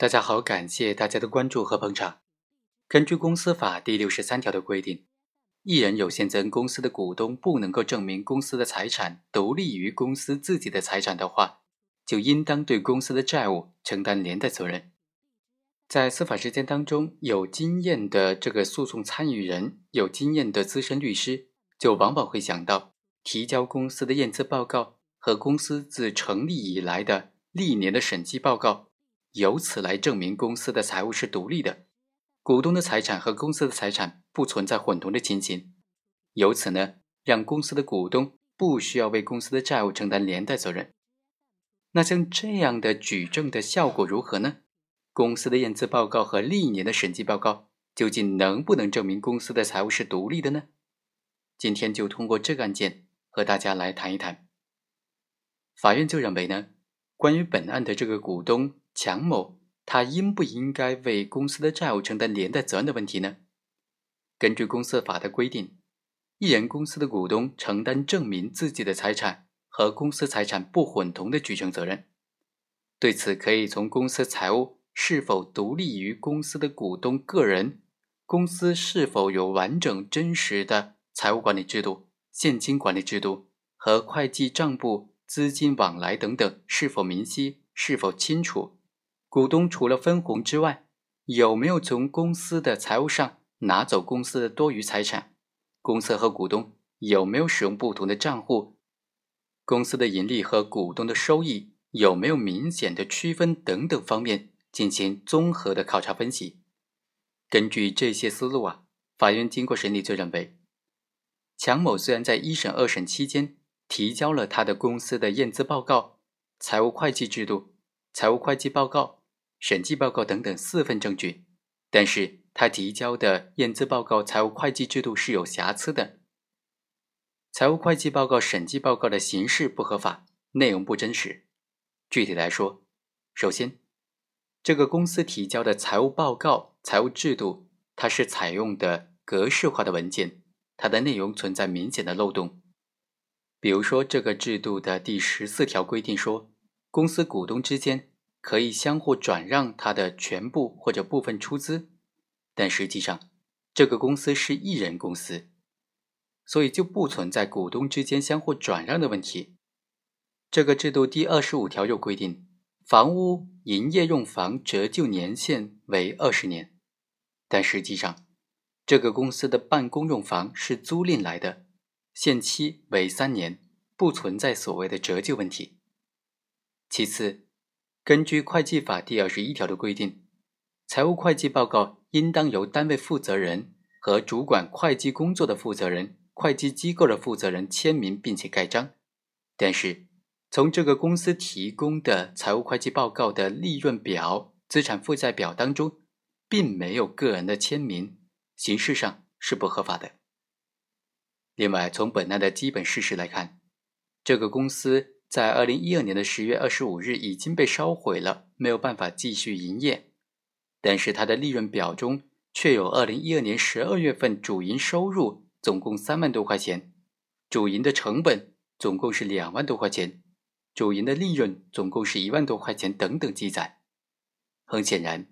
大家好，感谢大家的关注和捧场。根据公司法第六十三条的规定，一人有限责任公司的股东不能够证明公司的财产独立于公司自己的财产的话，就应当对公司的债务承担连带责任。在司法实践当中，有经验的这个诉讼参与人，有经验的资深律师，就往往会想到提交公司的验资报告和公司自成立以来的历年的审计报告。由此来证明公司的财务是独立的，股东的财产和公司的财产不存在混同的情形。由此呢，让公司的股东不需要为公司的债务承担连带责任。那像这样的举证的效果如何呢？公司的验资报告和历年的审计报告究竟能不能证明公司的财务是独立的呢？今天就通过这个案件和大家来谈一谈。法院就认为呢，关于本案的这个股东。强某他应不应该为公司的债务承担连带责任的问题呢？根据公司法的规定，一人公司的股东承担证明自己的财产和公司财产不混同的举证责任。对此，可以从公司财务是否独立于公司的股东个人，公司是否有完整真实的财务管理制度、现金管理制度和会计账簿、资金往来等等是否明晰、是否清楚。股东除了分红之外，有没有从公司的财务上拿走公司的多余财产？公司和股东有没有使用不同的账户？公司的盈利和股东的收益有没有明显的区分？等等方面进行综合的考察分析。根据这些思路啊，法院经过审理就认为，强某虽然在一审、二审期间提交了他的公司的验资报告、财务会计制度、财务会计报告。审计报告等等四份证据，但是他提交的验资报告、财务会计制度是有瑕疵的。财务会计报告、审计报告的形式不合法，内容不真实。具体来说，首先，这个公司提交的财务报告、财务制度，它是采用的格式化的文件，它的内容存在明显的漏洞。比如说，这个制度的第十四条规定说，公司股东之间。可以相互转让他的全部或者部分出资，但实际上这个公司是一人公司，所以就不存在股东之间相互转让的问题。这个制度第二十五条又规定，房屋营业用房折旧年限为二十年，但实际上这个公司的办公用房是租赁来的，限期为三年，不存在所谓的折旧问题。其次。根据会计法第二十一条的规定，财务会计报告应当由单位负责人和主管会计工作的负责人、会计机构的负责人签名并且盖章。但是，从这个公司提供的财务会计报告的利润表、资产负债表当中，并没有个人的签名，形式上是不合法的。另外，从本案的基本事实来看，这个公司。在二零一二年的十月二十五日已经被烧毁了，没有办法继续营业。但是它的利润表中却有二零一二年十二月份主营收入总共三万多块钱，主营的成本总共是两万多块钱，主营的利润总共是一万多块钱等等记载。很显然，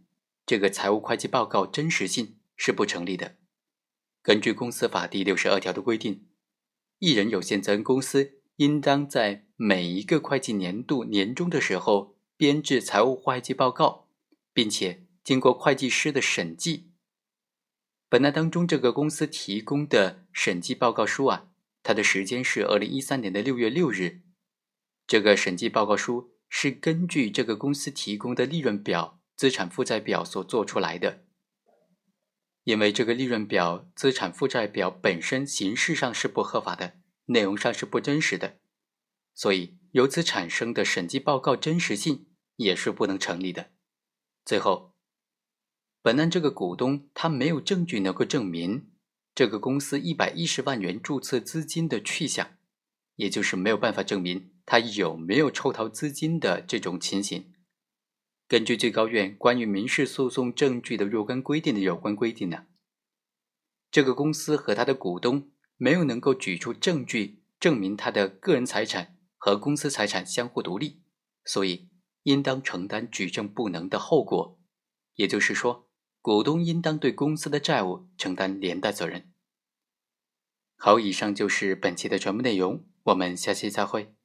这个财务会计报告真实性是不成立的。根据公司法第六十二条的规定，一人有限责任公司。应当在每一个会计年度年终的时候编制财务会计报告，并且经过会计师的审计。本案当中，这个公司提供的审计报告书啊，它的时间是二零一三年的六月六日。这个审计报告书是根据这个公司提供的利润表、资产负债表所做出来的。因为这个利润表、资产负债表本身形式上是不合法的。内容上是不真实的，所以由此产生的审计报告真实性也是不能成立的。最后，本案这个股东他没有证据能够证明这个公司一百一十万元注册资金的去向，也就是没有办法证明他有没有抽逃资金的这种情形。根据最高院关于民事诉讼证据的若干规定的有关规定呢，这个公司和他的股东。没有能够举出证据证明他的个人财产和公司财产相互独立，所以应当承担举证不能的后果，也就是说，股东应当对公司的债务承担连带责任。好，以上就是本期的全部内容，我们下期再会。